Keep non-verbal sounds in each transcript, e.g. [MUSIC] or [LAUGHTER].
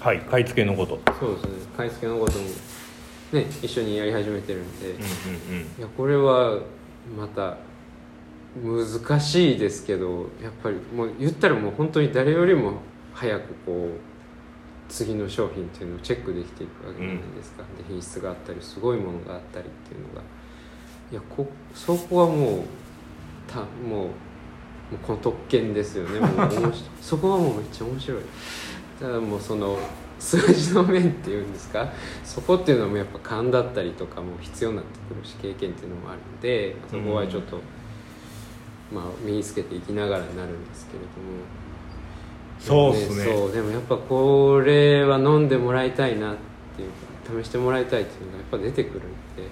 はい。買い付けのこと。そうですね。買い付けのこともね一緒にやり始めてるんで、いうんうんうん。やこれはまた難しいですけどやっぱりもう言ったらもう本当に誰よりも早くこう次の商品っていうのをチェックできていくわけじゃないですか、で品質があったりすごいものがあったりっていうのがいやこそこはもうたもうもうこの特権ですよね。もうそこはもうめっちゃ面白いただもうその数字の面っていうんですかそこっていうのもやっぱ勘だったりとかも必要になってくるし経験っていうのもあるのでそこはちょっと、まあ身につけていきながらになるんですけれども。そうっすね。そうでもやっぱこれは飲んでもらいたいなっていうか試してもらいたいっていうのがやっぱ出てくるんで。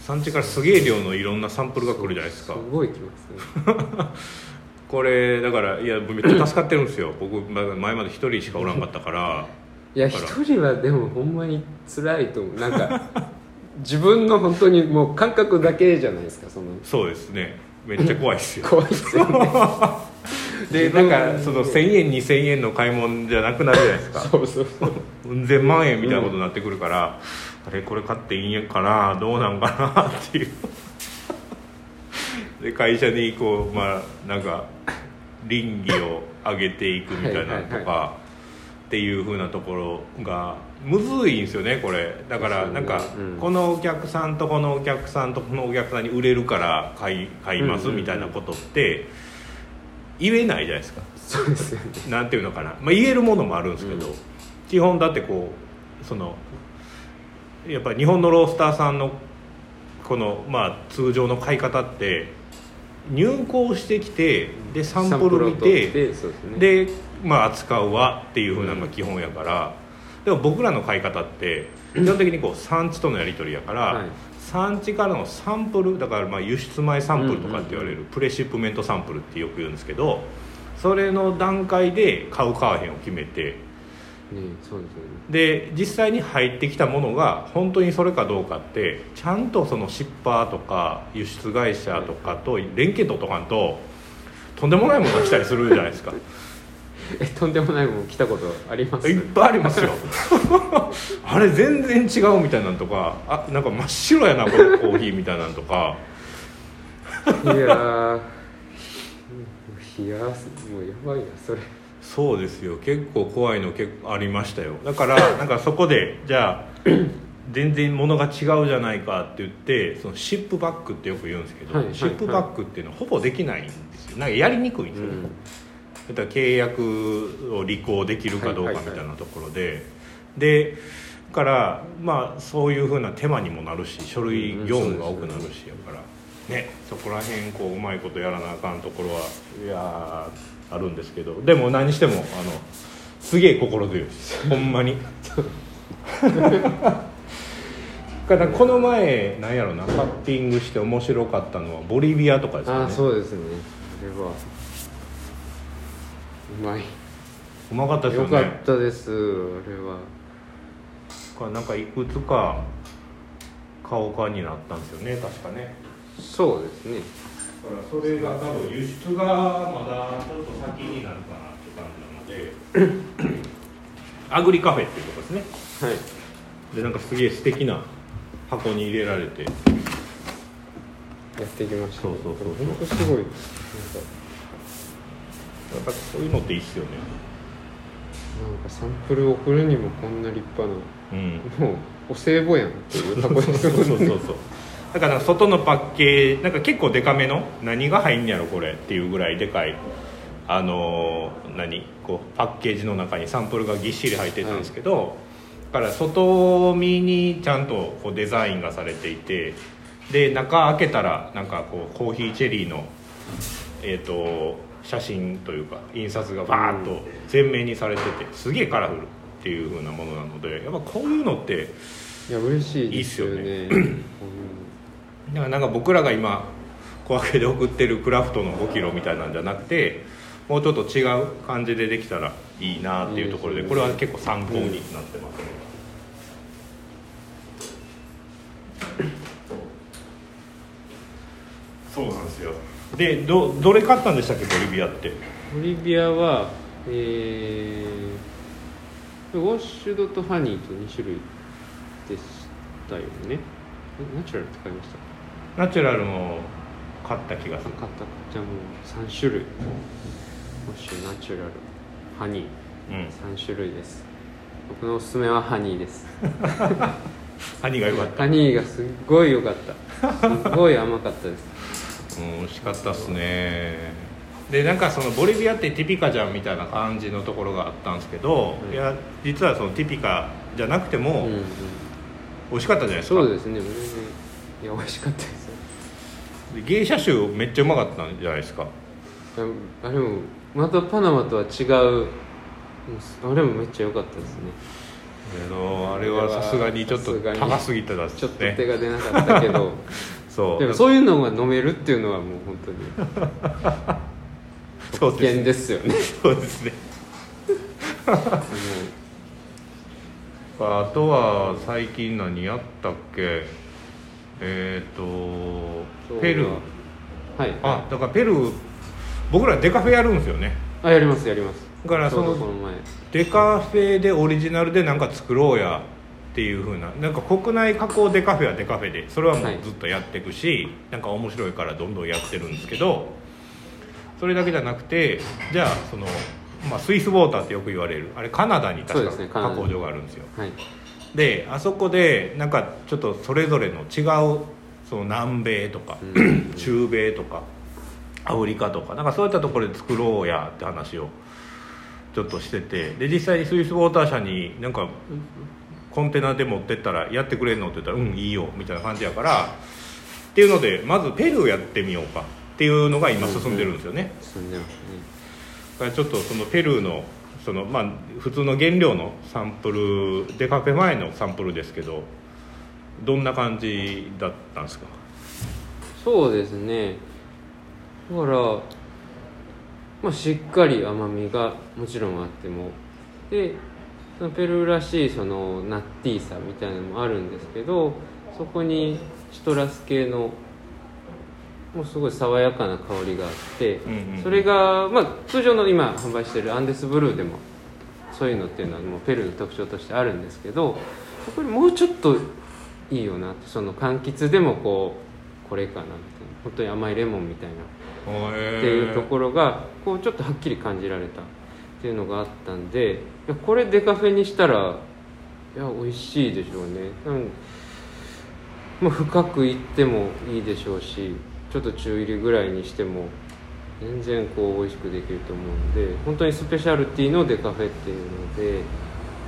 産地からすげえ量のいろんなサンプルが来るじゃないですか。すごいきますね [LAUGHS] これだからいやめっちゃ助かってるんですよ。僕ま前まで一人しかおらんかったから。いや一人はでもほんまに辛いと思う。なんか自分の本当にもう感覚だけじゃないですかその。そうですね。めっちゃ怖いっすよ。怖いですよね。でなんかその1000円2000円の買い物じゃなくなるじゃないですか。そうそうそう。うん千万円みたいなことになってくるから、あれこれ買っていいんかなどうなんかなっていうで会社にこうまあなんか倫理を上げていくみたいなのとか、っていうふうなところがむずいんですよねこれ。だからなんか、うん。このお客さんとこのお客さんとこのお客さんに売れるから買い買いますみたいなことって言えないじゃないですか。そうですよね。なんていうのかな、まあ、言えるものもあるんですけど、うん。基本だってこうそのやっぱり日本のロースターさんのこの、まあ、通常の買い方って入稿してきてでサンプル見てですね。で、まあ、扱うわっていうふうなのが基本やから、でも僕らの買い方って基本的にこう産地とのやり取りやから、はい。産地からのサンプルだからまあ輸出前サンプルとかって言われるプレシップメントサンプルってよく言うんですけどそれの段階で買う買わへんを決めてねそうですよねで実際に入ってきたものが本当にそれかどうかってちゃんとそのシッパーとか輸出会社とかと連携取っとかんととんでもないものが来たりするじゃないですか。[LAUGHS] えとんでもないもん来たことあります？いっぱいありますよ。[LAUGHS] あれ全然違うみたいなのとかあなんか真っ白やなこのコーヒーみたいなのとか。いやー冷やすもうやばいなそれそうですよ。結構怖いの結構ありましたよ。だから [LAUGHS] なんかそこでじゃあ [CLEARS THROAT] 全然物が違うじゃないかって言ってそのシップバックってよく言うんですけど、はいはいシップバックっていうのはほぼできないんですよ。なんかやりにくいんですよ。ね、うん。だから契約を履行できるかどうかみはいはいはいたい。なところで、でからまあそういうふうな手間にもなるし書類業務が多くなるしやからねそこら辺こううまいことやらなあかんところはいやーあるんですけどでも何してもあのすげえ心強いです。ほんまに。からこの前なんやろなカッティングして面白かったのはボリビアとかですよね。ああそうですね。あれは。うまい。うまかったですよよねかったですあれは。これなんかいくつか顔化になったんですよね確かね。そうですね。だからそれが多分輸出がまだちょっと先になるかなって感じなのでアグリカフェっていうとこですね。はい。でなんかすげえ素敵な箱に入れられて。やってきました。そうそうそうそう。本当すごいなんかやっぱこういうのっていいっすよね。なんかサンプル送るにもこんな立派な。うん。もうお歳暮やんっていう箱ですそうそうそうそうだから外のパッケージなんか結構デカめの何が入んやろこれっていうぐらいでかいあのー何こうパッケージの中にサンプルがぎっしり入ってたんですけど、だから外見にちゃんとこうデザインがされていてで中開けたらなんかこうコーヒーチェリーのえー、と写真というか印刷がバーッと全面にされててすげえカラフルっていう風なものなのでやっぱこういうのっていや嬉しいですよいいね。っだからなんか僕らが今小分けで送ってるクラフトの5キロみたいなんじゃなくてもうちょっと違う感じでできたらいいなっていうところでこれは結構参考になってますね、そうなんですよ。でどどれ買ったんでしたっけボリビアって？ボリビアはえウォッシュドとハニーと2種類でしたよね。えナチュラルって買いましたナチュラルも買った気がする。買った。かじゃあもう3種類。ウォッシュナチュラル。ハニー。うん。3種類です。僕のおすすめはハニーです。[LAUGHS] ハニーが良かった。ハニーがすっごい良かった。すっごい甘かったです。うん美味しかったっすね。でなんかそのボリビアってティピカじゃんみたいな感じのところがあったんですけど、うん。いや実はそのティピカじゃなくてもうんうん。美味しかったじゃないですか、そうですね。いや美味しかったです芸者臭めっちゃうまかったんじゃないですか。あれもまたパナマとは違う。あれもめっちゃ良かったですね。あのあれはさすがにちょっと高すぎたですね。ちょっと手が出なかったけど。[LAUGHS] そう。でもそういうのが飲めるっていうのはもう本当に。[LAUGHS] 危険ですよね。[LAUGHS] そうですね。あとは最近何やったっけ？えっ、とペルー。はい。あだからペルー僕らデカフェやるんですよね。あやりますやります。だからそうのデカフェでオリジナルでなんか作ろうやっていう風ななんか国内加工デカフェはデカフェでそれはもうはいずっとやっていくし、なんか面白いからどんどんやってるんですけどそれだけじゃなくてじゃあその、まあ、スイスウォーターってよく言われるあれカナダに確か加工場があるんですよ。はいであそこでなんかちょっとそれぞれの違うその南米とか、うん。[CLEARS THROAT] 中米とかアフリカとかなんかそういったところで作ろうやって話をちょっとしててで実際にスイスウォーター社になんかコンテナで持ってったらやってくれるのって言ったら「うんいいよ」みたいな感じやからっていうのでまずペルーやってみようかっていうのが今進んでるんですよね、進んでますね。ちょっとそのペルーのそのまあ普通の原料のサンプルデカフェ前のサンプルですけどどんな感じだったんですか？そうですね。だから、まあ、しっかり甘みがもちろんあっても。でペルーらしいそのナッティーさみたいなのもあるんですけどそこにシトラス系のもうすごい爽やかな香りがあって、それが、まあ、通常の今販売してるアンデスブルーでもそういうのっていうのはもうペルーの特徴としてあるんですけどそこにもうちょっといいよなってその柑橘でもこうこれかなみたいな本当に甘いレモンみたいなってっていうところがこうちょっとはっきり感じられたっていうのがあったんでいやこれデカフェにしたらいや美味しいでしょうね。うんまあ深くいってもいいでしょうしちょっと中入りぐらいにしても全然こう美味しくできると思うんで本当にスペシャルティのデカフェっていうので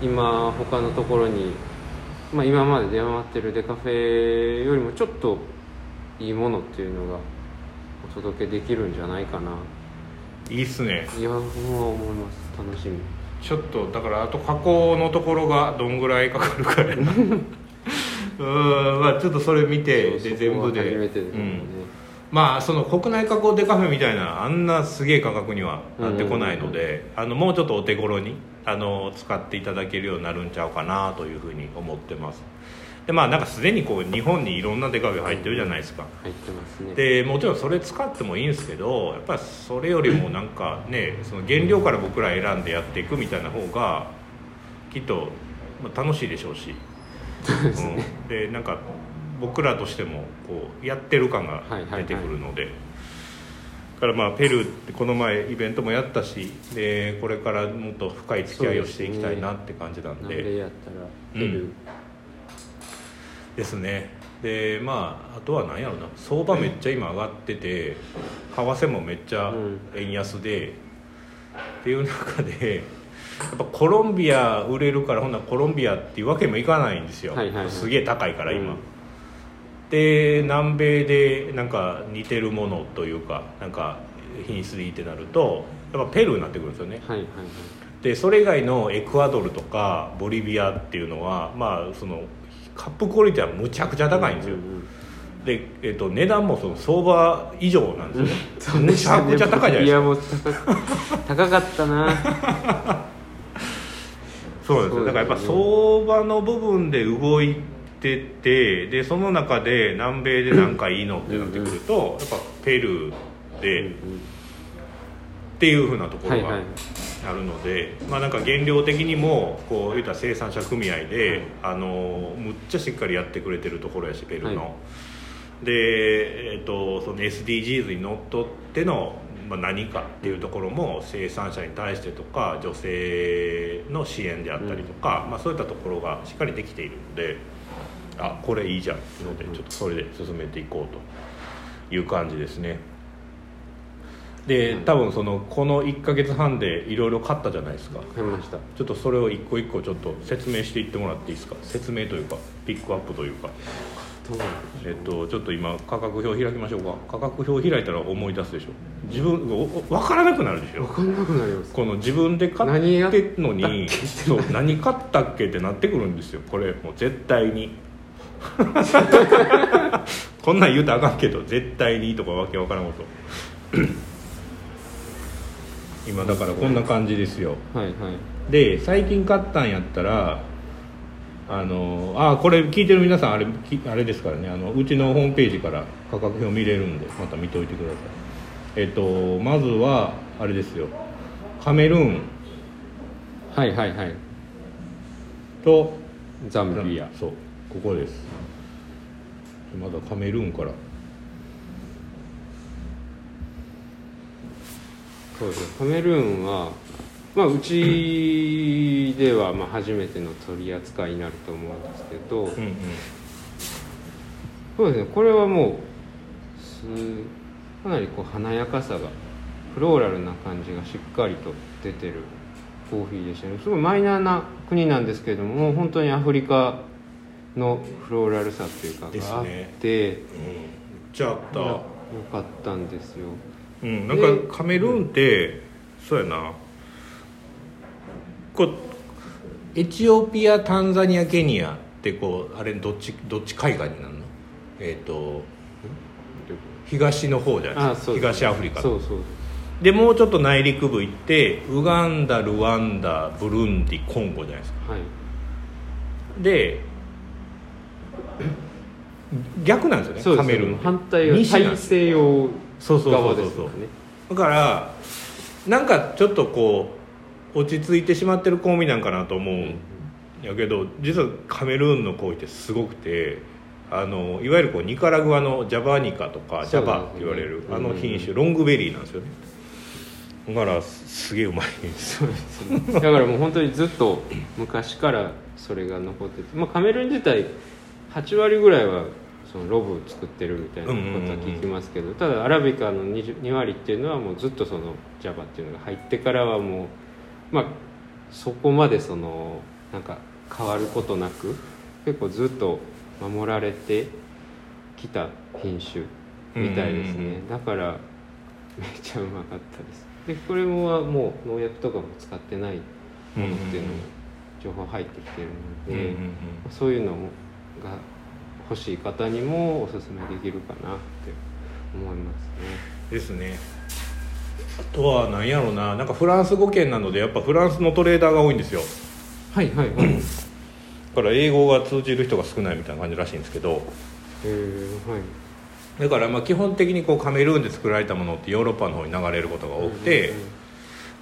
今他のところに、まあ、今まで出回ってるデカフェよりもちょっといいものっていうのがお届けできるんじゃないかな。いいっすね。いや僕は思います。楽しみ。ちょっとだからあと加工のところがどんぐらいかかるか。や [LAUGHS] なうんまあちょっとそれ見てで全部で。初めてですね、うんまあその国内加工デカフェみたいなあんなすげえ価格にはなってこないので、あのもうちょっとお手頃にあの使っていただけるようになるんちゃうかなというふうに思ってます。でまあなんかすでにこう日本にいろんなデカフェ入ってるじゃないですか、入ってますね。でもちろんそれ使ってもいいんですけどやっぱりそれよりもなんかねその原料から僕ら選んでやっていくみたいな方がきっとまあ楽しいでしょうし。うん、でなんか僕らとしてもこうやってる感が出てくるので、だからまあペルーってこの前イベントもやったしでこれからもっと深い付き合いをしていきたいなって感じなんで。南米やったらペルー、ですね。でまああとは何やろな。相場めっちゃ今上がってて為替もめっちゃ円安で、っていう中でやっぱコロンビア売れるからほんならコロンビアっていうわけにもいかないんですよ、はいはいはい。すげえ高いから今、うんで南米でなんか似てるものというかなんか品質でいいってなるとやっぱペルーになってくるんですよね。はいはいはい。でそれ以外のエクアドルとかボリビアっていうのはまあそのカップクオリティはむちゃくちゃ高いんですよ、うんうんで、えっと値段もその相場以上なんですよ、むちゃくちゃ高いじゃないですか。いやもう高高かったな。[LAUGHS] そうなんですよ。だからやっぱ相場の部分で動いててでその中で南米で何かいいのってなってくるとやっぱペルーで、うんっていうふうなところがはいはい。あるので、まあ、なんか原料的にもこう言ったら生産者組合で、あのむっちゃしっかりやってくれてるところやしペルの、はい。で、えっとその SDGs にのっとっての、まあ、何かっていうところも生産者に対してとか女性の支援であったりとか、まあ、そういったところがしっかりできているのであこれいいじゃんのでちょっとそれで進めていこうという感じですね。で多分そのこの1か月半でいろいろ買ったじゃないですか。買いました。ちょっとそれを一個一個ちょっと説明していってもらっていいですか？説明というかピックアップというか。えっとちょっと今価格表開きましょうか。価格表開いたら思い出すでしょ。自分分からなくなるでしょ。分かんなくなります。この自分で買っってんのにそう何買ったっけってなってくるんですよ。これもう絶対に [LAUGHS] こんなん言うたらあかんけど絶対にとかわけわからんこと。[CLEARS THROAT] 今だからこんな感じですよ。はいはい。で最近買ったんやったらあのあこれ聞いてる皆さんあれきあれですからね。あのうちのホームページから価格表見れるんでまた見ておいてください。えっとまずはあれですよ。カメルーン。はいはいはい。とザンビア。そうここです。まだカメルーンから。そうですカメルーンはまあうちではまあ初めての取り扱いになると思うんですけど、うんうん。そうですね。これはもうすかなりこう華やかさがフローラルな感じがしっかりと出てるコーヒーでしたね。すごいマイナーな国なんですけれどももう本当にアフリカのフローラルさっていうかですね。があって、うん。じゃああっよかったんですよ。たうん。なんかカメルーンってそうやな。こうエチオピアタンザニアケニアってこうあれどっちどっち海岸になるの？えっ、と東の方じゃないですか。あそうです東アフリカそうそう。でもうちょっと内陸部行ってウガンダルワンダブルンディコンゴじゃないですか。はい。で逆なんですよねカメルーン反対は大西西洋そうそうそ側うそうそうですからねだからなんかちょっとこう落ち着いてしまってるコーミなんかなと思うんやけど実はカメルーンのコーヒーってすごくてあのいわゆるこうニカラグアのジャバニカとかジャバって言われる、あの品種ロングベリーなんですよね。だからすげえうまいんですそうですね。だからもう本当にずっと昔からそれが残ってて、まあ、カメルーン自体8割ぐらいはそのロブを作ってるみたいなことは聞きますけど、ただアラビカの 2, 2割っていうのはもうずっとその Java っていうのが入ってからはもうまあそこまでそのなんか変わることなく結構ずっと守られてきた品種みたいですね、だからめっちゃうまかったです。でこれももう農薬とかも使ってないものっていうのも情報入ってきてるので、そういうのが欲しい方にもおすすめできるかなって思いますね。ですね。あとは何やろうな。なんかフランス語圏なのでやっぱフランスのトレーダーが多いんですよ。はいはいはいへだから英語が通じる人が少ないみたいな感じらしいんですけど。えはい。だからまあ基本的にこうカメルーンで作られたものってヨーロッパの方に流れることが多くて、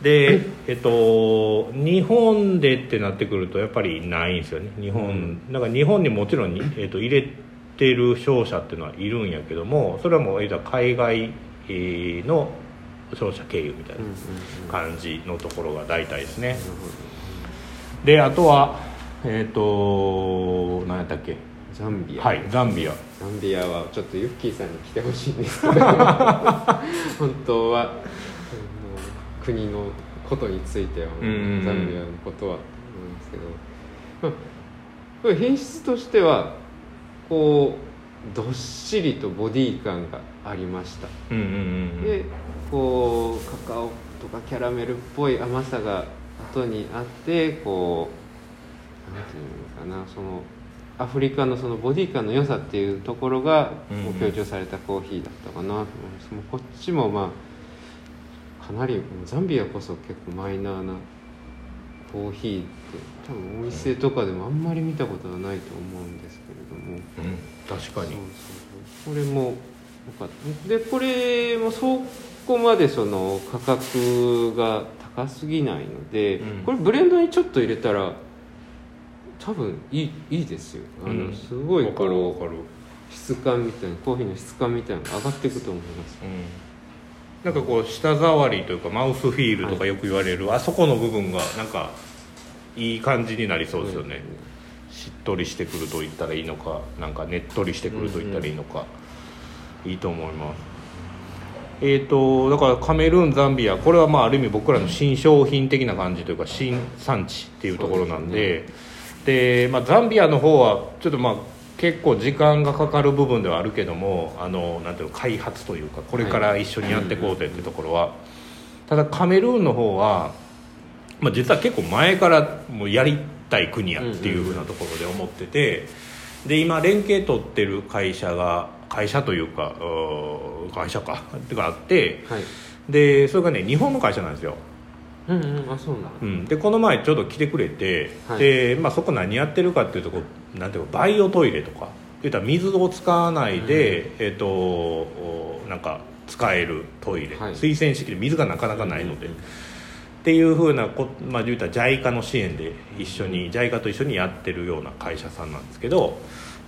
でえっと日本でってなってくるとやっぱりないんですよね。日本、なん。か日本にもちろんに、えっと、入れてる商社っていうのはいるんやけどもそれはもうえっと海外えーの商社経由みたいなうん感じのところが大体ですね。であとはえっ、と何やったっけ？どザンビア。はいザンビア。ザンビアはちょっとユッキーさんに来てほしいんですけど。[LAUGHS] 本当は国のことについてはうんうんうんザンビアのことはと思いますけど、まあ、品質としてはこうどっしりとボディ感がありました。うんうんうんでこうカカオとかキャラメルっぽい甘さが後にあってこうなんていうのかなそのアフリカのそのボディ感の良さっていうところが強調されたコーヒーだったかなと思います、もうこっちもまあかなりザンビアこそ結構マイナーなコーヒーって多分お店とかでもあんまり見たことはないと思うんですけれども、うん。確かに。これもよかった。でこれもそこまでその価格が高すぎないので、うん。これブレンドにちょっと入れたら多分いいいいですよ。あの、うん。すごいわかるわこかる。う質感みたいなコーヒーの質感みたいなのが上がっていくと思いますなんかこう舌触りというかマウスフィールとかよく言われる、あそこの部分がなんかいい感じになりそうですよね、しっとりしてくると言ったらいいのかなんかねっとりしてくると言ったらいいのか、いいと思います。えー、とだからカメルーンザンビアこれはまあある意味僕らの新商品的な感じというか新産地っていうところなんでで、まあ、ザンビアの方はちょっとまあ結構時間がかかる部分ではあるけどもあのなんていうの開発というかこれから一緒にやっていこうぜっていうところは、ただカメルーンの方は、まあ、実は結構前からもうやりたい国やっていうふうなところで思ってて、で今連携取ってる会社が会社というか会社かってがあってはい。でそれがね日本の会社なんですよ、うんうんあそうなんだ。うん、でこの前ちょっと来てくれて、はい。でまあ、そこ何やってるかっていうとこうなんていうかバイオトイレとか言ったら水を使わないで、えっ、とおなんか使えるトイレ、はい。水洗式で水がなかなかないので、うんうんっていうふうなこ、まあ、言うたら JICA の支援で一緒に JICA と一緒にやってるような会社さんなんですけど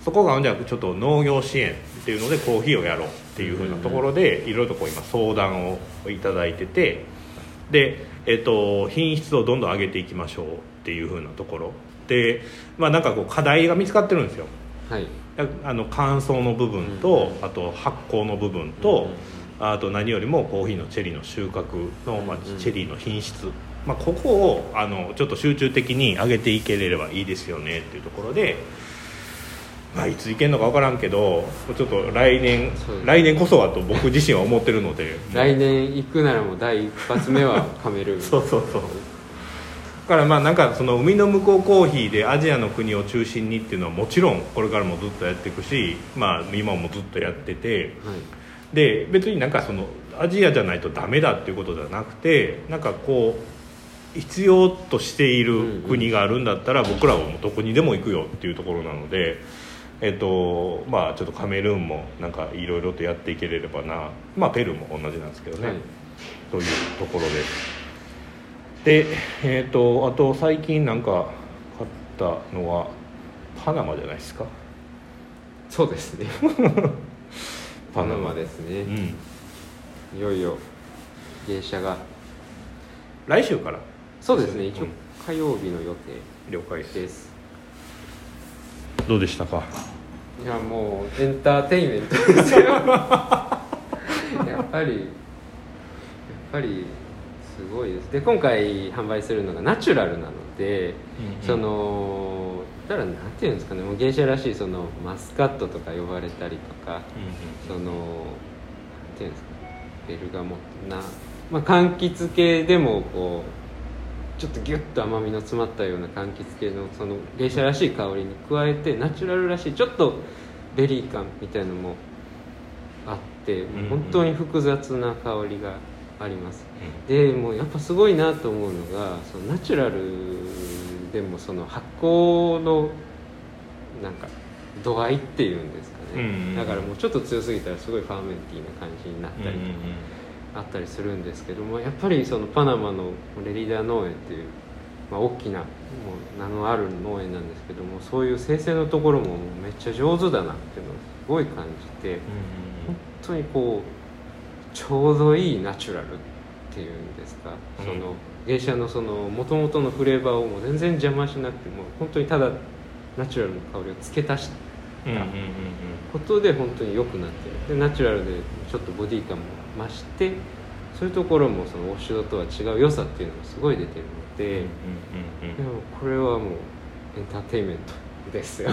そこがじゃあちょっと農業支援っていうのでコーヒーをやろうっていうふうなところでいろいろとこう今相談をいただいててで、えっと、品質をどんどん上げていきましょうっていうふうなところ。で、まあ、なんかこう課題が見つかってるんですよ。はい。あの乾燥の部分とあと発酵の部分とあと何よりもコーヒーのチェリーの収穫の、まあうんうん、チェリーの品質、まあ、ここをあのちょっと集中的に上げていければいいですよねっていうところで、まあ、いついけるのか分からんけどちょっと来年来年こそはと僕自身は思ってるので。来年行くならもう第一発目はカメルーンそうそうそう。だからまあなんかその海の向こうコーヒーでアジアの国を中心にっていうのはもちろんこれからもずっとやっていくし、まあ、今もずっとやってて。はい。で別になんかそのアジアじゃないとダメだっていうことじゃなくてなんかこう必要としている国があるんだったら僕らはもうどこにでも行くよっていうところなので。えっとまあ、ちょっとカメルーンもなんかいろいろとやっていければな、まあ、ペルーも同じなんですけどね、はい。というところです。でえっ、とあと最近なんか買ったのはパナマじゃないですか。そうですね。[LAUGHS] パナマですね。うん。いよいよ芸者が。来週から？そうですね。一応うん火曜日の予了解です。どうでしたか？いやもうエンターテインメントですよ。やっぱりやっぱりすごいです。で今回販売するのがナチュラルなので、そのだからなんていうんですかね。もう芸者らしいそのマスカットとか呼ばれたりとかそのなんていうんですかベルガモな、まあ、柑橘系でもこうちょっとギュッと甘みの詰まったような柑橘系のその芸者らしい香りに加えてナチュラルらしいちょっとベリー感みたいのもあって、本当に複雑な香りがあります。でもうやっぱすごいなと思うのがそのナチュラルでもその発酵のなんか度合いっていうんですかね、だからもうちょっと強すぎたらすごい fermenty な感じになったりとかあったりするんですけどもやっぱりそのパナマのレリダー農園っていう、まあ、大きなもう名のある農園なんですけどもそういう生成のところもめっちゃ上手だなっていうのをすごい感じて本当にこうちょうどいいナチュラルっていうんですか、うん。その芸者のその元々のフレーバーをもう全然邪魔しなくても本当にただナチュラルの香りを付け足したことで本当に良くなってるでナチュラルでちょっとボディ感も増してそういうところもそのウォッシュドとは違う良さっていうのがすごい出てるので、これはもうエンターテインメントですよ。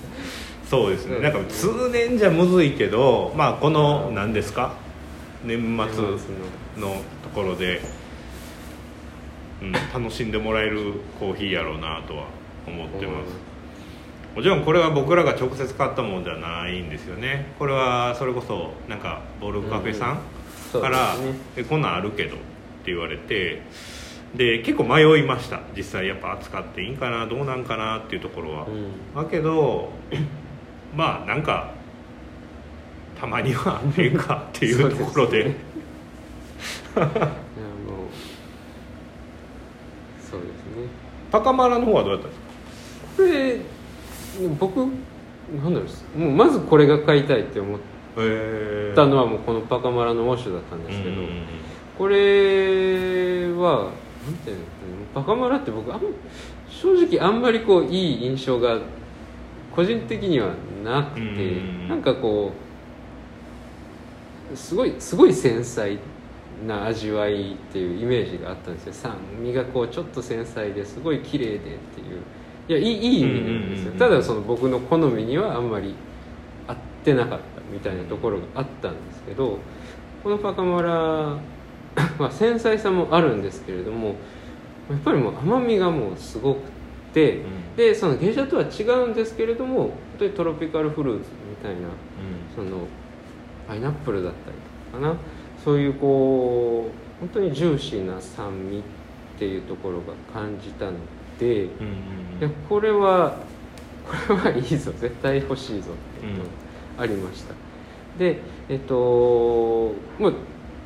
[LAUGHS] そうですね。うん。なんか通年じゃむずいけどまあこの何ですか？年末ののところで、うん、楽しんでもらえるコーヒーやろうなとは思ってますもちろんこれは僕らが直接買ったものじゃないんですよね。これはそれこそなんかボルカフェさんからすね「えこんなんあるけど」って言われてで結構迷いました。実際やっぱ扱っていいんかなどうなんかなっていうところは、うん。だけど [COUGHS] まあなんかたまには [LAUGHS] ええかっていうところで。そうですね。[LAUGHS] いやもうパカマラの方はどうやったんですか？これ僕なんだろうもうまずこれが買いたいって思っへたのはもうこのパカマラのウォッシュだったんですけど、これはなんていうのパカマラって僕あん正直あんまりこういい印象が個人的にはなくて、うん。なんかこうすごいすごい繊細な味わいっていうイメージがあったんですよ。酸味がこうちょっと繊細ですごい綺麗でっていういやいいいい意味なんですよ、うんうんうんうん。ただその僕の好みにはあんまり合ってなかったみたいなところがあったんですけどこのパカマラ [LAUGHS] は繊細さもあるんですけれどもやっぱりもう甘みがもうすごくて、ん。でその芸者とは違うんですけれども本当にトロピカルフルーツみたいなそのパイナップルだったりとかな。そういうこう本当にジューシーな酸味っていうところが感じたのでいうんこれはこれはいいぞ絶対欲しいぞっていうのがありました、でえっともう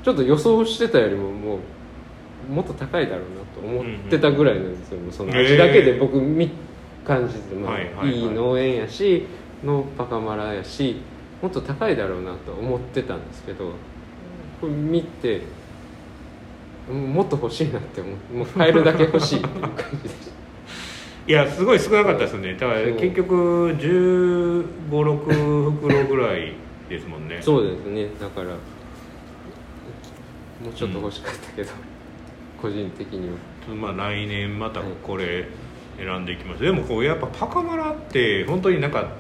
ちょっと予想してたよりももうもっと高いだろうなと思ってたぐらいなんですよ、もうその味だけで僕見感じて、まあはいはい農園やしのパカマラやしもっと高いだろうなと思ってたんですけどこれ見てうんもっと欲しいなって思うもう買えるだけ欲しいっていう感じでしたいやすごい少なかったですよね。だから結局1 5 6袋ぐらいですもんね。そうですね。だからもうちょっと欲しかったけど、個人的には。まあ来年またこれ選んでいきます、でもこうやっぱパカマラって本当になんか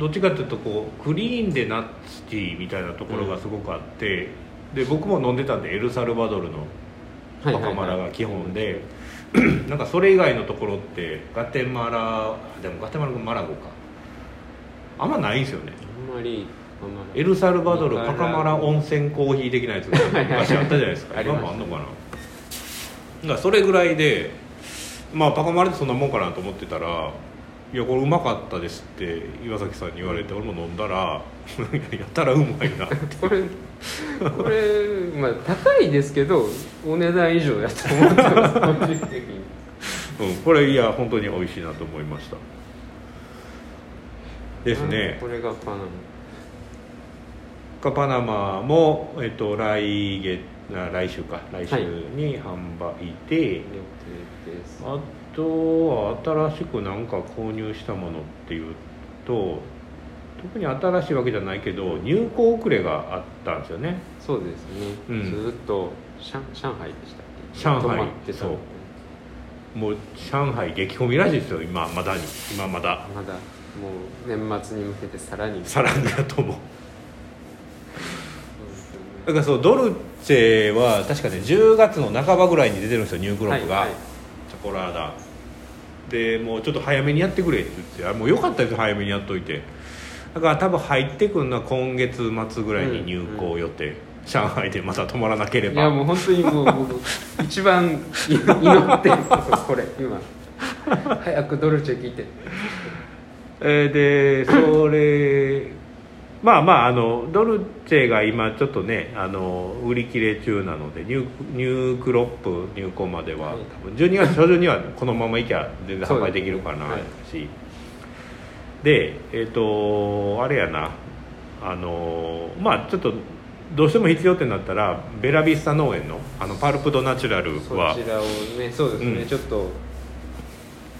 どっちかっていうとこうクリーンでナッツティーみたいなところがすごくあって、で僕も飲んでたんでエルサルバドルのパカマラが基本で、[CLEARS THROAT] なんかそれ以外のところってガテマラでもガテマラがマラゴか。あんまないんですよね。あんまりエルサルバドルパカマラ温泉コーヒー的なやつが昔あったじゃないですか。今もあんのかな。だからそれぐらいでまあパカマラってそんなもんかなと思ってたら「いやこれうまかったです」って岩崎さんに言われて俺も飲んだら [LAUGHS] やたらうまいなこれこれまあ高いですけどお値段以上やと思ってます個人的に。[LAUGHS] うん、これいや本当に美味しいなと思いました。ですね。これがパナマ？パナマも、えっと、来月あ来週か。来週はいに販売で、予定です。あとは新しくなんか購入したものっていうと特に新しいわけじゃないけど入庫遅れがあったんですよね。そうですね、うん。ずっと上上海でしたっけ？上海ってたそう。もう上海激混みらしいですよ今まだに。今まだ。まだもう年末に向けてさらに。さらにだと思う。だからそうドルチェは確かね10月の半ばぐらいに出てるんですよニュークロップが、はいはいコラーダ。でもうちょっと早めにやってくれって言ってあもうよかったですよ早めにやっといて。だから多分入ってくるのは今月末ぐらいに入港予定、上海でまた止まらなければ。いやもう本当にもう僕一番い祈ってるんですよこれ今。早くドルチェ聞いて。えーでそれまあまああのドルチェが今ちょっとねあの売り切れ中なのでニューニュークロップ入庫までははい多分12月初旬にはこのままいきゃ全然販売できるかなし、でえっ、とあれやなあのまあちょっとどうしても必要ってなったらベラビスタ農園のあのパルプドナチュラルそはちらをねそうですね、うん。ちょっと。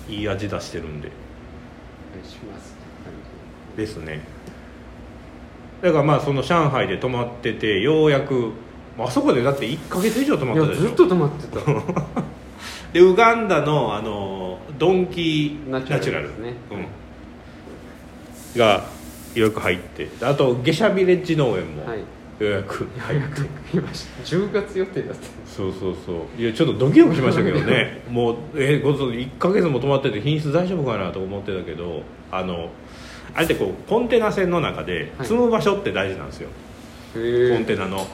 いい味出してるんで。いしますですねだからまあその上海で泊まっててようやくあそこでだって1か月以上泊まいってたでしょ。やずっと止まってた。[LAUGHS] でウガンダのあのドンキナナチュラルね。うん、がよく入って。あとゲシャビレッジ農園もはい。ようやく入って、来ました。10月予定だった。そうそうそう。いやちょっとドキドキしましたけどね。[LAUGHS] もうえごそ1か月も泊まってて品質大丈夫かなと思ってたけどあのあれってこうコンテナ船の中ではい。積む場所って大事なんですよ、コンテナの。はいはい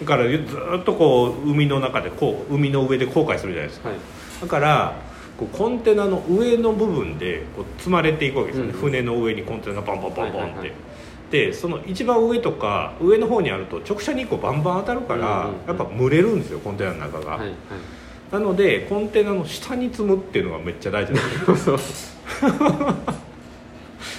だからずっとこう海の中でこう海の上で航海するじゃないですか。はい。はいだからこうコンテナの上の部分でこう積まれていくわけですよね、うん船の上にコンテナがバンバンバンバンって、はいはいはい。でその一番上とか上の方にあると直射日光バンバン当たるから、うんうんうん。やっぱ蒸れるんですよコンテナの中が、はいはい。なのでコンテナの下に積むっていうのがめっちゃ大事なんですよ [LAUGHS]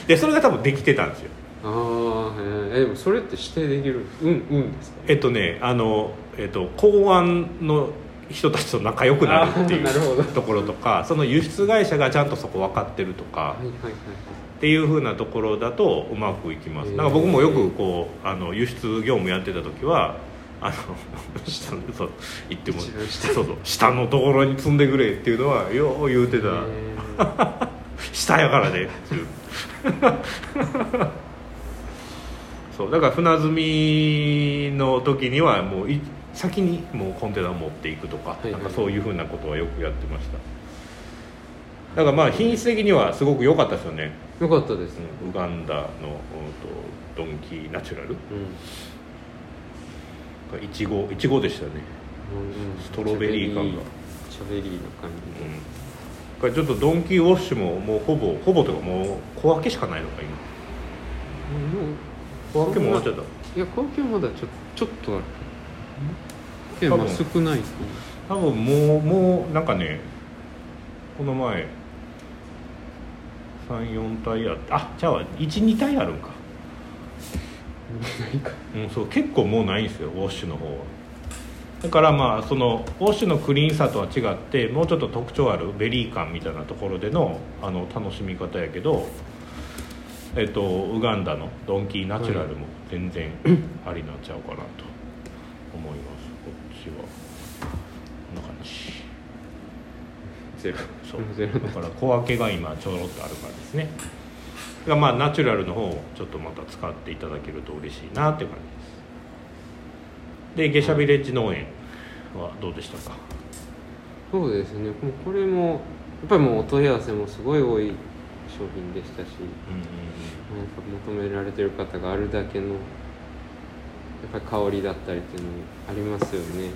でそれが多分できてたんですよ。ああでもそれって指定できる？うんうんですか？えっとねあの、えっと、公安の人たちと仲良くなるっていうところとかその輸出会社がちゃんとそこ分かってるとか、はいはいはいっていうふうなところだとうまくいきます。へー。なんか僕もよくこうあの輸出業務やってた時はあの [LAUGHS] 下のそう言ってもそうそう下のところに積んでくれっていうのはよう言うてた。へ下やからね。そうだから船積みの時にはもうい先にもうコンテナを持っていくとか,、いはい。なんかそういうふうなことはよくやってました。だからまあ品質的にはすごく良かったですよね。えよかったです。ねウガンダの、ドンキーナチュラル。うん。いちごいちごでしたね、うんストロベリー感が。チャベリーの感じうん、これちょっとドンキーウォッシュももうほぼほぼというかもう小分けしかないのか今。小分けも終わっちゃった。いや小分けはまだちょちょっとある。けど少ない。多分もうもうなんかねこの前34体あってあじゃあ12体あるんか。[LAUGHS] ないか。うん、そう結構もうないんですよウォッシュの方はだからまあそのウォッシュのクリーンさとは違ってもうちょっと特徴あるベリー感みたいなところでのあの楽しみ方やけどえっとウガンダのドンキーナチュラルも全然ありなんちゃうかなと思います。こっちは。こんな感じ。ゼロ。そう。[LAUGHS] ゼロ。だから小分けが今ちょろっとあるからですね。だからまあナチュラルの方をちょっとまた使っていただけると嬉しいなっていう感じですでゲシャビレッジ農園はどうでしたか？そうですね。もうこれもやっぱりもうお問い合わせもすごい多い商品でしたしうんなんか求められてる方があるだけのやっぱり香りだったりっていうのもありますよね。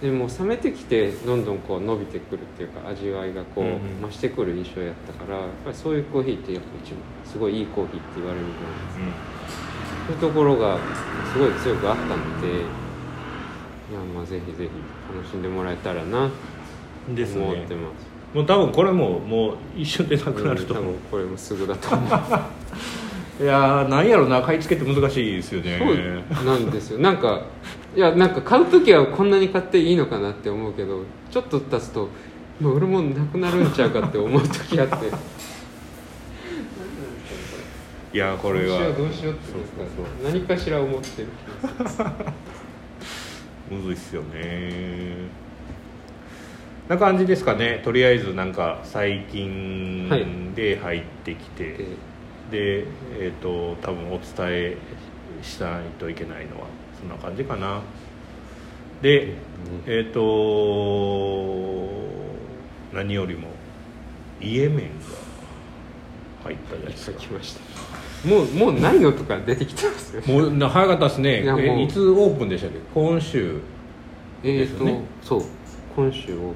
でも冷めてきてどんどんこう伸びてくるっていうか味わいがこう増してくる印象やったからやっぱりそういうコーヒーってやっぱ一番すごいいいコーヒーって言われるじゃないです。かうん。そういうところがすごい強くあったのでいやまあぜひぜひ楽しんでもらえたらなうんです思っねてます。もう多分これももう一瞬でなくなると。思う分これもすぐだと思う。[LAUGHS] いやーなんやろな買い付けって難しいですよね。そうなんですよ。なんかいやなんか買う時はこんなに買っていいのかなって思うけどちょっと経つともう売るもんなくなるんちゃうかって思う時あって。いやーこれは。どうしようどうしようってそうそうそう。何かしら思ってる気がするむずいっすよね。な感じですかね。とりあえずなんか最近はい。で入ってきて、ででえっ、と多分お伝えしないといけないのはそんな感じかな。でえっ、と何よりもイエメンが入ったじゃないですか。書きましたもうもうないのとか出てきてますよ。もうな早かったですね。いやもう。えいつオープンでしたっけ？今週。えっ、と、ですね。そう。今週オー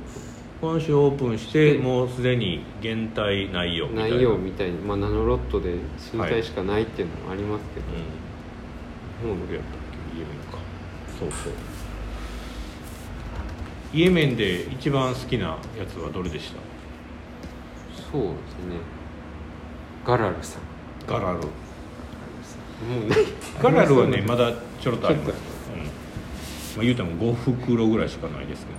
今週オープンしてでもうすでに減退ないよプンみたいな。内容みたいに、まあ、ナノロットで数体しかないっていうのもありますけど、うん。もうどれやったっけ？イエメンか。そうそう。イエメンで一番好きなやつはどれでした？そうですね。ガラルさんガラル。ガラルはねまだだちょろっとあります。まあ、言うても5袋ぐらいしかないですけど。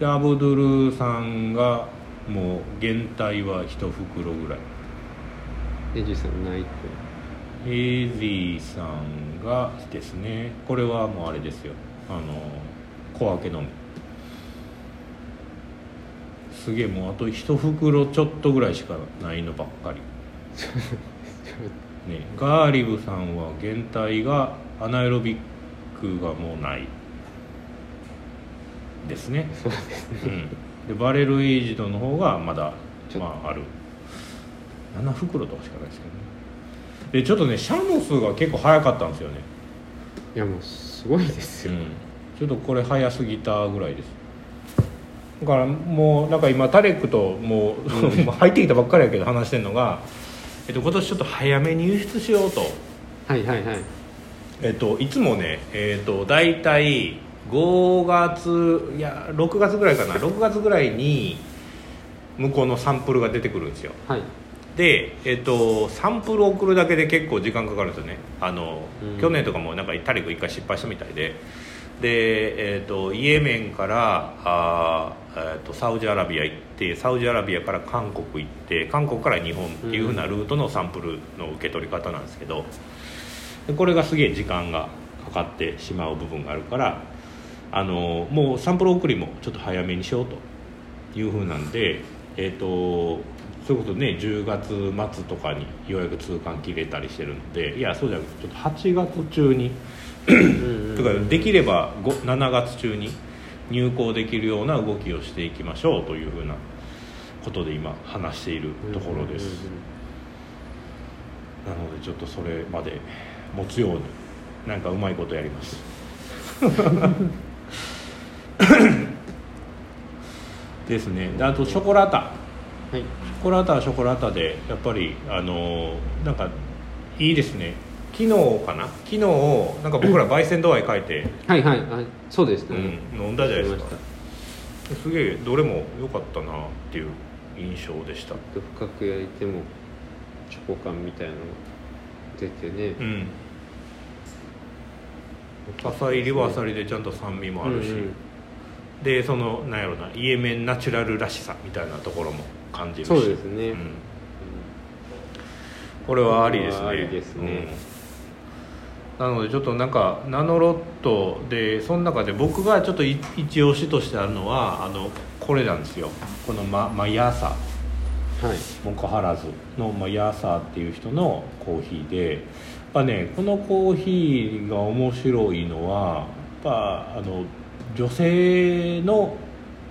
でアブドゥルさんがもう減退は1袋ぐらい。エジさんないって。ヘイジーさんがですね。これはもうあれですよ。あの小分けのみすげえもうあと一袋ちょっとぐらいしかないのばっかり。[LAUGHS] ねガーリブさんは減退がアナエロビックがもうない。ですね。そうですね。うん、でバレルエイジドの方がまだまあある。7袋とかしかないですけどね。でちょっとねシャモスが結構早かったんですよね、いやもうすごいですよ、うん、ちょっとこれ早すぎたぐらいですだからもうなんか今タレックともう、もう [LAUGHS] 入ってきたばっかりやけど話してるのが、えっと、今年ちょっと早めに輸出しようと。はいはいはい。えっと、いつもね、えっと、大体、5月いや6月ぐらいかな。6月ぐらいに向こうのサンプルが出てくるんですよ。はい。で、えっとサンプル送るだけで結構時間かかるんですよね。あの、うん。去年とかもなんかタリク一回失敗したみたいで。で、えっとイエメンからあー、えっとサウジアラビア行ってサウジアラビアから韓国行って韓国から日本っていうふうなルートのサンプルの受け取り方なんですけどでこれがすげえ時間がかかってしまう部分があるからあのもうサンプル送りもちょっと早めにしようというふうなんでえっ、とそれこそね10月末とかにようやく通関切れたりしてるのでいやそうじゃなくてちょっと8月中にとかできれば5 7月中に入校できるような動きをしていきましょうというふうなことで今話しているところです、なのでちょっとそれまで持つようになんかうまいことやります。[LAUGHS] ですね。であとショコラタ。はい。ショコラタはショコラタでやっぱりあのなんかいいですね昨日かな？昨日なんか僕ら焙煎度合い変えて、はいはいはい。そうですね、うん、飲んだじゃないですか。すげえどれも良かったなっていう印象でした。深く焼いてもチョコ感みたいなのが出てね。うん。浅いりは浅いでちゃんと酸味もあるし、うんうん。でそのなんやろなイエメンナチュラルらしさみたいなところも感じるし。そうですね。うん。これはありですね。ありですね。うんなのでちょっとなんかナノロットでその中で僕がちょっとい一押しとしてあるのはあのこれなんですよ。このママヤーサはい。モカハラズのマヤーサっていう人のコーヒーでやっぱねこのコーヒーが面白いのはやっぱあの女性の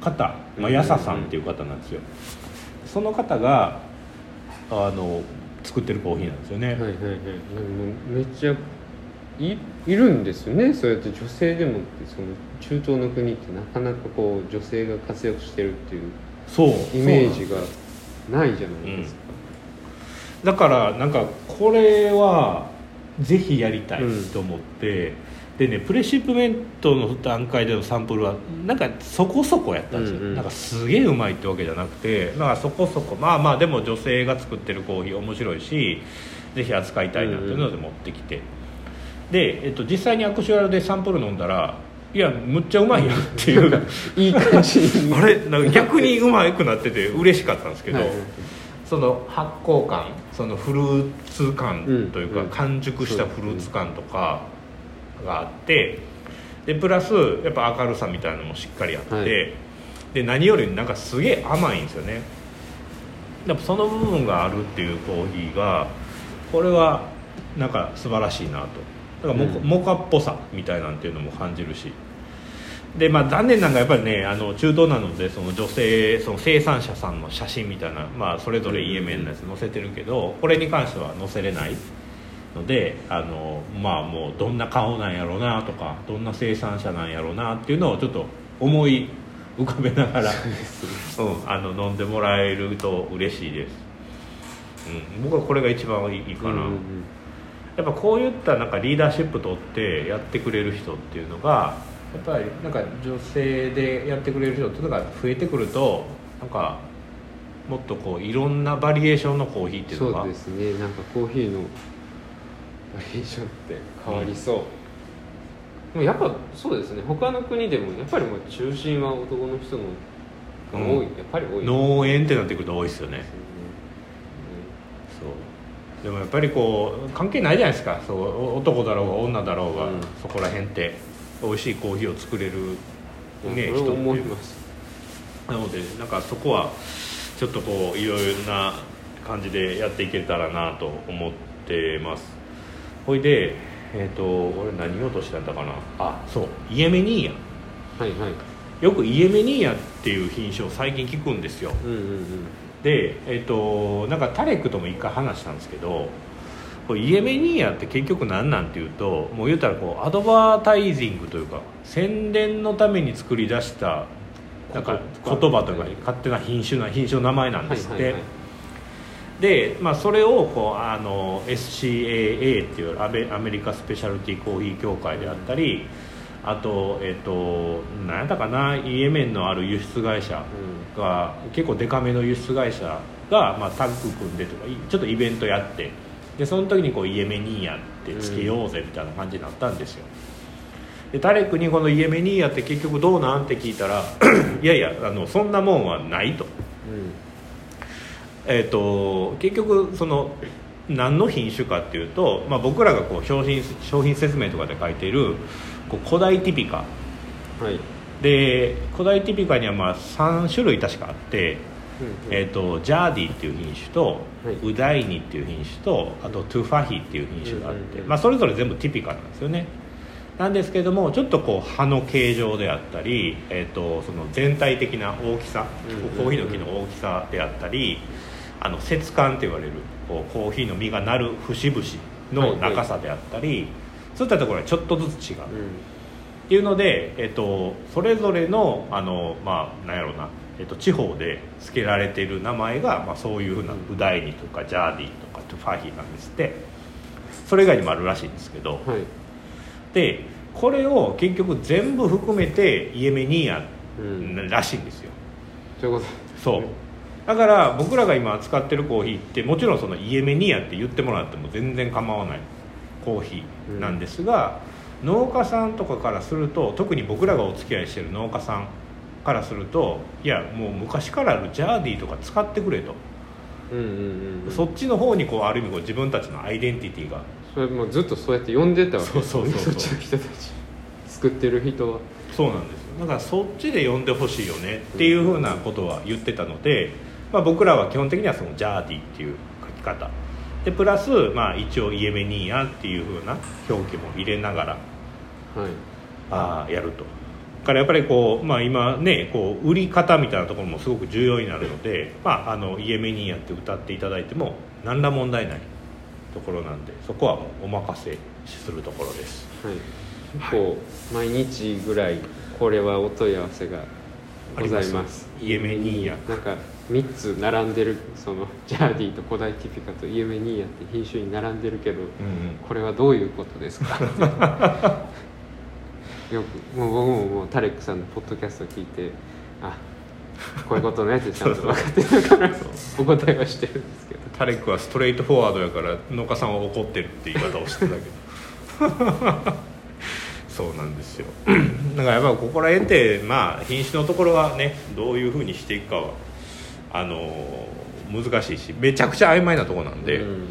方、まあ、ヤサさんっていう方なんですよ。その方があの作ってるコーヒーなんですよね、はいはいはい。めっちゃいいるんですよね。そうやって女性でもってその中東の国ってなかなかこう女性が活躍してるっていうそうイメージがないじゃないですか、だからなんかこれはぜひやりたいうんと思って、でねプレシップメントの段階でのサンプルはなんかそこそこやったんですよ、うんうん。なんかすげえうまいってわけじゃなくてなんかそこそこまあまあでも女性が作ってるコーヒー面白いしぜひ扱いたいなっていうので持ってきて、で、えっと、実際にアクシュアルでサンプル飲んだらいやむっちゃうまいやんっていう [LAUGHS] いい感じに。あれ？なんか逆にうまくなってて嬉しかったんですけど、はい。はいその発酵感そのフルーツ感というか、うん。完熟したフルーツ感とかがあってでプラスやっぱ明るさみたいなのもしっかりあって、はい。で何よりなんかすげえ甘いんですよね。やっぱその部分があるっていうコーヒーがこれはなんか素晴らしいなとだからモカ,、うん。モカっぽさみたいなんていうのも感じるし。でまあ残念なのがやっぱりねあの中東なのでその女性その生産者さんの写真みたいな、まあ、それぞれイエメンのやつ載せてるけどこれに関しては載せれないのであのまあもうどんな顔なんやろうなとかどんな生産者なんやろうなっていうのをちょっと思い浮かべながら、[LAUGHS] うん、あの飲んでもらえると嬉しいです、うん、僕はこれが一番いいかな、うんうんやっぱこういったなんかリーダーシップ取ってやってくれる人っていうのがやっぱりなんか女性でやってくれる人っていうのが増えてくるとなんかもっとこういろんなバリエーションのコーヒーっていうのがそうですね。なんかコーヒーのバリエーションって変わりそう、でもやっぱそうですね。他の国でもやっぱりもう中心は男の人のが多い、うん。やっぱり多い農園ってなってくると多いですよね。ですよね。そうでもやっぱりこう関係ないじゃないですか。そうお男だろうが女だろうが、うん。そこら辺って。美味しいコーヒーを作れるうんね人っていう。ます。なのでなんかそこはちょっとこういろいろな感じでやっていけたらなと思ってます。ほいでえっ、と俺何言おうとしてたかな。あそう。イエメニーヤ。はいはい。よくイエメニーヤっていう品種を最近聞くんですよ。うんうんうんでえっ、となんかタレックとも一回話したんですけどイエメニーヤって結局何なんていうともう言うたらこうアドバタイジングというか宣伝のために作り出したなんか言葉というか勝手な品種な品種の名前なんですって、はいはいはい。で、まあ、それをこうあの SCAA っていうアメアメリカスペシャルティコーヒー協会であったりあとえっ、と何やったかなイエメンのある輸出会社が結構デカめの輸出会社が、まあ、タッグ組んでとかいちょっとイベントやってでその時にこうイエメニーヤってつけようぜみたいな感じになったんですよ、でタレックにこのイエメニーヤって結局どうなんって聞いたら [CLEARS THROAT] いやいやあのそんなもんはないと,、えー、と結局その何の品種かっていうと、まあ、僕らがこう商品商品説明とかで書いているこう古代ティピカ。はい。で古代ティピカにはまあ3種類確かあって、うんえー、とジャーディっていう品種と、はい。ウダイニっていう品種とあとトゥファヒっていう品種があって、うんうんうん。まあ、それぞれ全部ティピカなんですよね。なんですけどもちょっとこう葉の形状であったり、えー、とその全体的な大きさ、うんうんうん。コーヒーの木の大きさであったりあの節感って言われるこうコーヒーの実がなる節々の長さであったり、そういったところはちょっとずつ違う、うん。っていうので、えっと、それぞれのあの、まあ、なんやろうな、えっと、地方で付けられている名前が、まあ、そういうふうなウダイニとかジャーディとかトゥファヒなんですって。それ以外にもあるらしいんですけど。はい。でこれを結局全部含めてイエメニーヤうん。らしいんですよ。うこと。そう。だから僕らが今使ってるコーヒーってもちろんそのイエメニアって言ってもらっても全然構わないコーヒーなんですが、農家さんとかからすると特に僕らがお付き合いしてる農家さんからするといやもう昔からあるジャーディとか使ってくれと、うんうんうんうん。そっちの方にこうある意味こう自分たちのアイデンティティが。それもうずっとそうやって呼んでたわけ。ですそうそうそう。そっちの人たち。作ってる人は。そうなんですよ。だからそっちで呼んでほしいよねっていうふうなことは言ってたので、まあ、僕らは基本的にはそのジャーディっていう書き方でプラス、まあ、一応イエメニーヤっていうふうな表記も入れながらはい。あーやると。だからやっぱりこう、まあ、今ねこう売り方みたいなところもすごく重要になるので、まあ、あのイエメニーヤって歌っていただいても何ら問題ないところなんでそこはもうお任せするところです。はい。こう毎日ぐらいこれはお問い合わせがございます。イエメニーヤ。なんか3つ並んでるその [LAUGHS] ジャーディと古代ティピカとイエメニーヤって品種に並んでるけどうんうん。これはどういうことですか？[LAUGHS] よくもう僕ももうタレックさんのポッドキャストを聞いてあこういうことねってちゃんと分かってるからお答えはしてるんですけど。タレックはストレートフォワードやから農家さんは怒ってるって言い方をしてたけど。[LAUGHS] そうなんですよ。[CLEARS THROAT] だからやっぱここら辺ってまあ品種のところはねどういうふうにしていくかはあの難しいしめちゃくちゃ曖昧なところなんで、うん。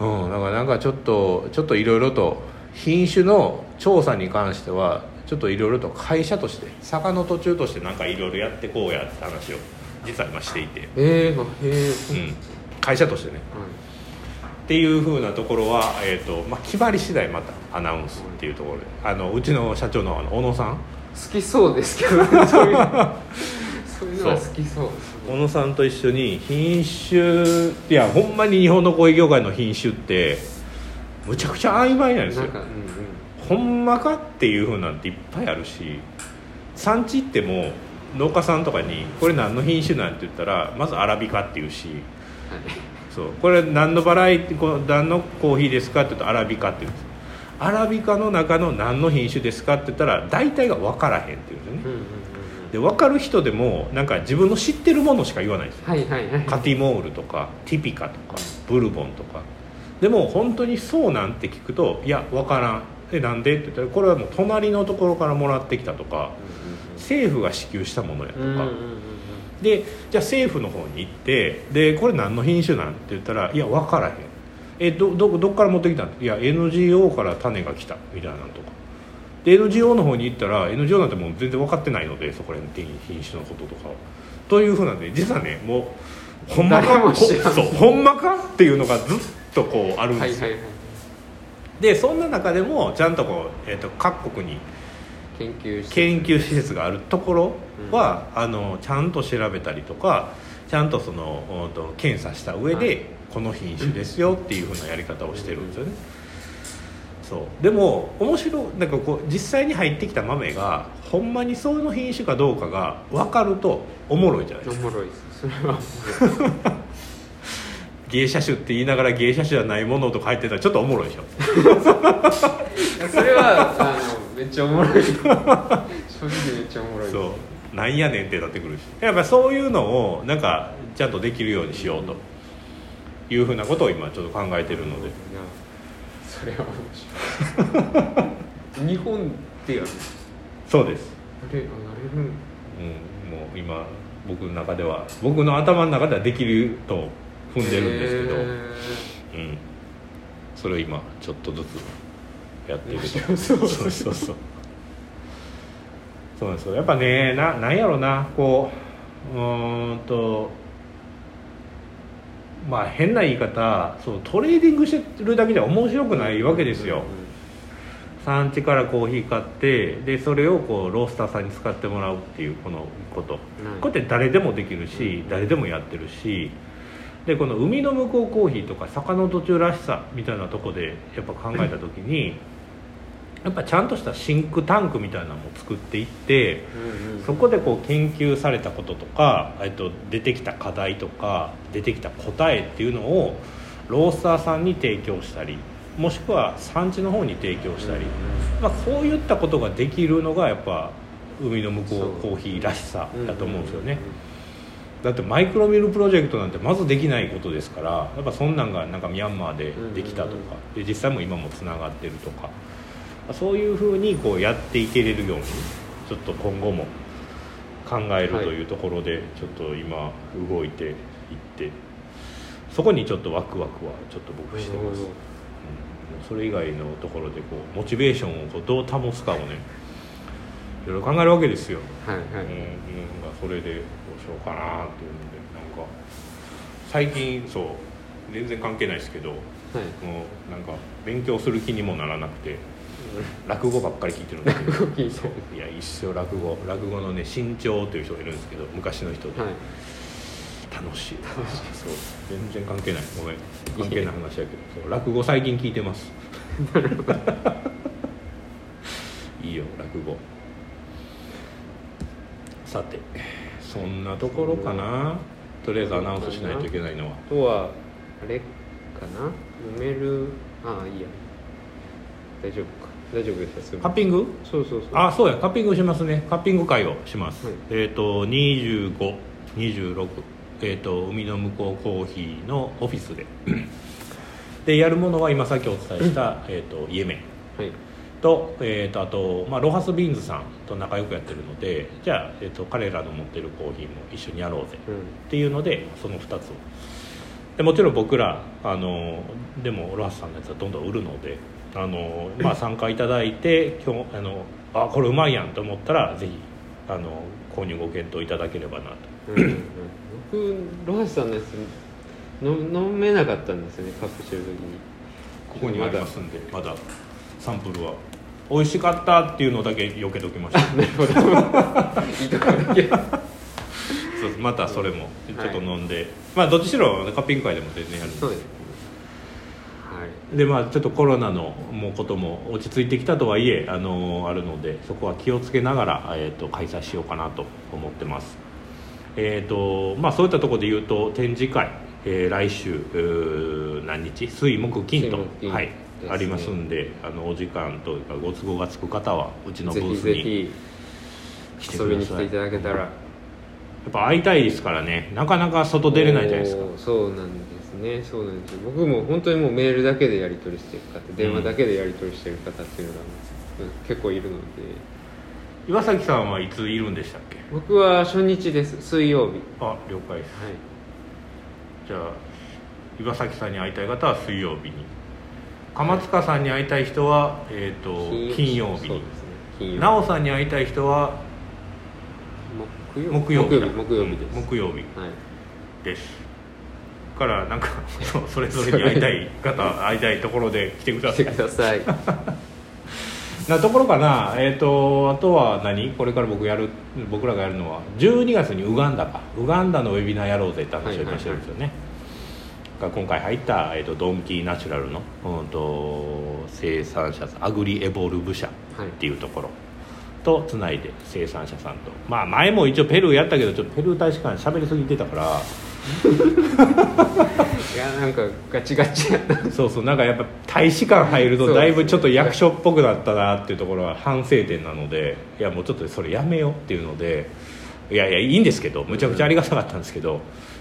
うん、だからなんかちょっとちょっといろいろと品種の調査に関してはちょっといろいろと会社として坂の途中としてなんかいろいろやってこうやって話を実は今していて、えー、えうん、会社としてね。っていうふうなところは、えーとまあ、決まり次第またアナウンスっていうところで。あのうちの社長のあの小野さん。好きそうですけどね [LAUGHS] そう。小野さんと一緒に品種いやほんまに日本のコーヒー業界の品種ってむちゃくちゃ曖昧なんですよ。うんうん。ほんまかっていうふうなんていっぱいあるし産地行っても農家さんとかに「これ何の品種なん?」て言ったらまずアラビカっていうしはい。そう。これ何のバラエティ何のコーヒーですかって言うとアラビカって言うんです。アラビカの中の何の品種ですかって言ったら大体が分からへんって言うんですよね。うんうんうんで分かる人でもなんか自分の知ってるものしか言わないんですよ。はいはいはい。カティモールとかティピカとかブルボンとか。でも本当にそうなんて聞くといや分からん。えなんで？って言ったらこれはもう隣のところからもらってきたとか政府が支給したものやとか、うんうんうんうん。でじゃあ政府の方に行ってでこれ何の品種なんって言ったらいや分からへん。えどどどっから持ってきたん？いや NGO から種が来た。みたいなのとかで NGO の方に行ったら NGO なんてもう全然分かってないのでそこら辺の品種のこととか。をというふうなんで実はねもうほんま誰かそうほんまかっていうのがずっとこうあるんですよ、はいはいはい。でそんな中でもちゃんとこう、えー、と各国に研究研究施設があるところは、あのちゃんと調べたりとかちゃんとその検査した上で、はい。この品種ですよっていうふうなやり方をしてるんですよね、そう。でも面白いなんかこう実際に入ってきた豆がほんまにその品種かどうかが分かるとおもろいじゃないですか。おもろいです。それはおもろい芸者種って言いながら芸者種じゃないものとか入ってたらちょっとおもろいでしょ。それはあのめっちゃおもろい。正直めっちゃおもろい。そう。なんやねんってなってくるし。やっぱそういうのをなんかちゃんとできるようにしようと。いうふうなことを今ちょっと考えてるので。いやそれは面白い。日本でやる。そうです、あれあやれるん。うん、もう今僕の中では僕の頭の中ではできると踏んでるんですけど、へうん、それを今ちょっとずつやっていると。そ [LAUGHS] うそうそうそう。そうなんですよ。やっぱねななんやろな。こううーんとまあ変な言い方そうトレーディングしてるだけじゃ面白くないわけですよ、産地からコーヒー買ってでそれをこうロースターさんに使ってもらうっていうこのこと、こうやって誰でもできるし誰でもやってるし。でこの海の向こうコーヒーとか坂の途中らしさみたいなとこでやっぱ考えた時にやっぱちゃんとしたシンクタンクみたいなのも作っていってうんうん。そこでこう研究されたこととか、えっと、出てきた課題とか出てきた答えっていうのをロースターさんに提供したりもしくは産地の方に提供したり、まあ、こういったことができるのがやっぱ海の向こうコーヒーらしさだと思うんですよね。だってマイクロミルプロジェクトなんてまずできないことですからやっぱそんなんがなんかミャンマーでできたとかうんで実際も今もつながってるとかそういうふうにこうやっていけれるようにちょっと今後も考えるはいというところでちょっと今動いていってそこにちょっとワクワクはちょっと僕してます、うんそれ以外のところでこうモチベーションをこうどう保つかをねいろいろ考えるわけですよ。はいはい、うん、なんかそれでどうしようかなっていうのでなんか最近そう全然関係ないですけどもはい、うなんか勉強する気にもならなくて落語ばっかり聞いてるんですけど。いや一生落語。落語のね新潮という人がいるんですけど昔の人で、はい。楽しい。そう。全然関係ない。ごめん。関係ない話だけど。そう落語最近聞いてます。[LAUGHS] いいよ落語。さてそんなところかな。とりあえずアナウンスしないといけないのは。あとはあれかな？飲める？ああいいや。大丈夫。か大丈夫ですよ。カッピング？そうそうそう。あそうや。カッピングしますね。カッピング会をします、はい。えっ、と2526えっ、と海の向こうコーヒーのオフィスで。[CLEARS THROAT] でやるものは今さっきお伝えした、えー、とイエメンはい。と,、えー、とあと、まあ、ロハスビーンズさんと仲良くやってるのでじゃあ、えー、と彼らの持ってるコーヒーも一緒にやろうぜ。うん。っていうのでその2つを。でもちろん僕らあのでもロハスさんのやつはどんどん売るのであの、まあ、参加いただいて今日あのあこれうまいやんと思ったらぜひあの購入ご検討いただければなと。うんうん僕ロハスさんのやつの飲めなかったんですよねカップしてる時に。ここにありますんでまだサンプルは。美味しかったっていうのだけ避けときましたなるほど。[LAUGHS] そうまたそれもちょっと飲んで、まあどっちしろカッピング会でも全然やるんで。そうですでまあちょっとコロナのもうことも落ち着いてきたとはいえあのあるのでそこは気をつけながら、えー、と開催しようかなと思ってます。えーとまあ、そういったところで言うと展示会、えー来週何日？水木金とはいありますんであのお時間というかご都合がつく方はうちのブースにぜひ来てください。遊びに来ていただけたら。やっぱ会いたいですからね。なかなか外出れないじゃないですか。そうなんですねそうなんですよ。僕も本当にもうメールだけでやり取りしてる方電話だけでやり取りしてる方っていうのが結構いるので。岩崎さんはいついるんでしたっけ？僕は初日です。水曜日。あ了解です。はい。じゃあ岩崎さんに会いたい方は水曜日に。鎌塚さんに会いたい人は、えー、と金曜日に。そうですね。金曜日。奈緒さんに会いたい人は木曜日。だ。木曜日木曜日です、木曜日。はい。ですからなんか [LAUGHS] それぞれに会いたい方 [LAUGHS] 会いたいところで来てください。来てください。[LAUGHS] なところかなえっ、とあとは何？これから僕やる僕らがやるのは12月にウガンダか。ウガンダのウェビナーやろうぜって話を今してるんですよね、が今回入った、えー、とドンキーナチュラルの、うん、と生産者さんアグリエボルブ社っていうところとつないで生産者さんと。まあ前も一応ペルーやったけどちょっとペルー大使館喋りすぎてたからいやなんかガチガチやったそうそうなんかやっぱ大使館入るとだいぶちょっと役所っぽくなったなっていうところは反省点なのでいやもうちょっとそれやめようっていうのでいやいやいいんですけどむちゃくちゃありがたかったんですけど、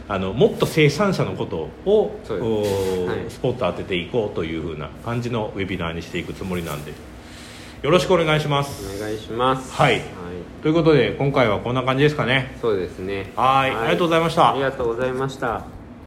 あのもっと生産者のことを、はい。スポット当てていこうというふうな感じのウェビナーにしていくつもりなんでよろしくお願いします。お願いします。はい。ということで今回はこんな感じですかね。そうですね。はい。ありがとうございました。ありがとうございました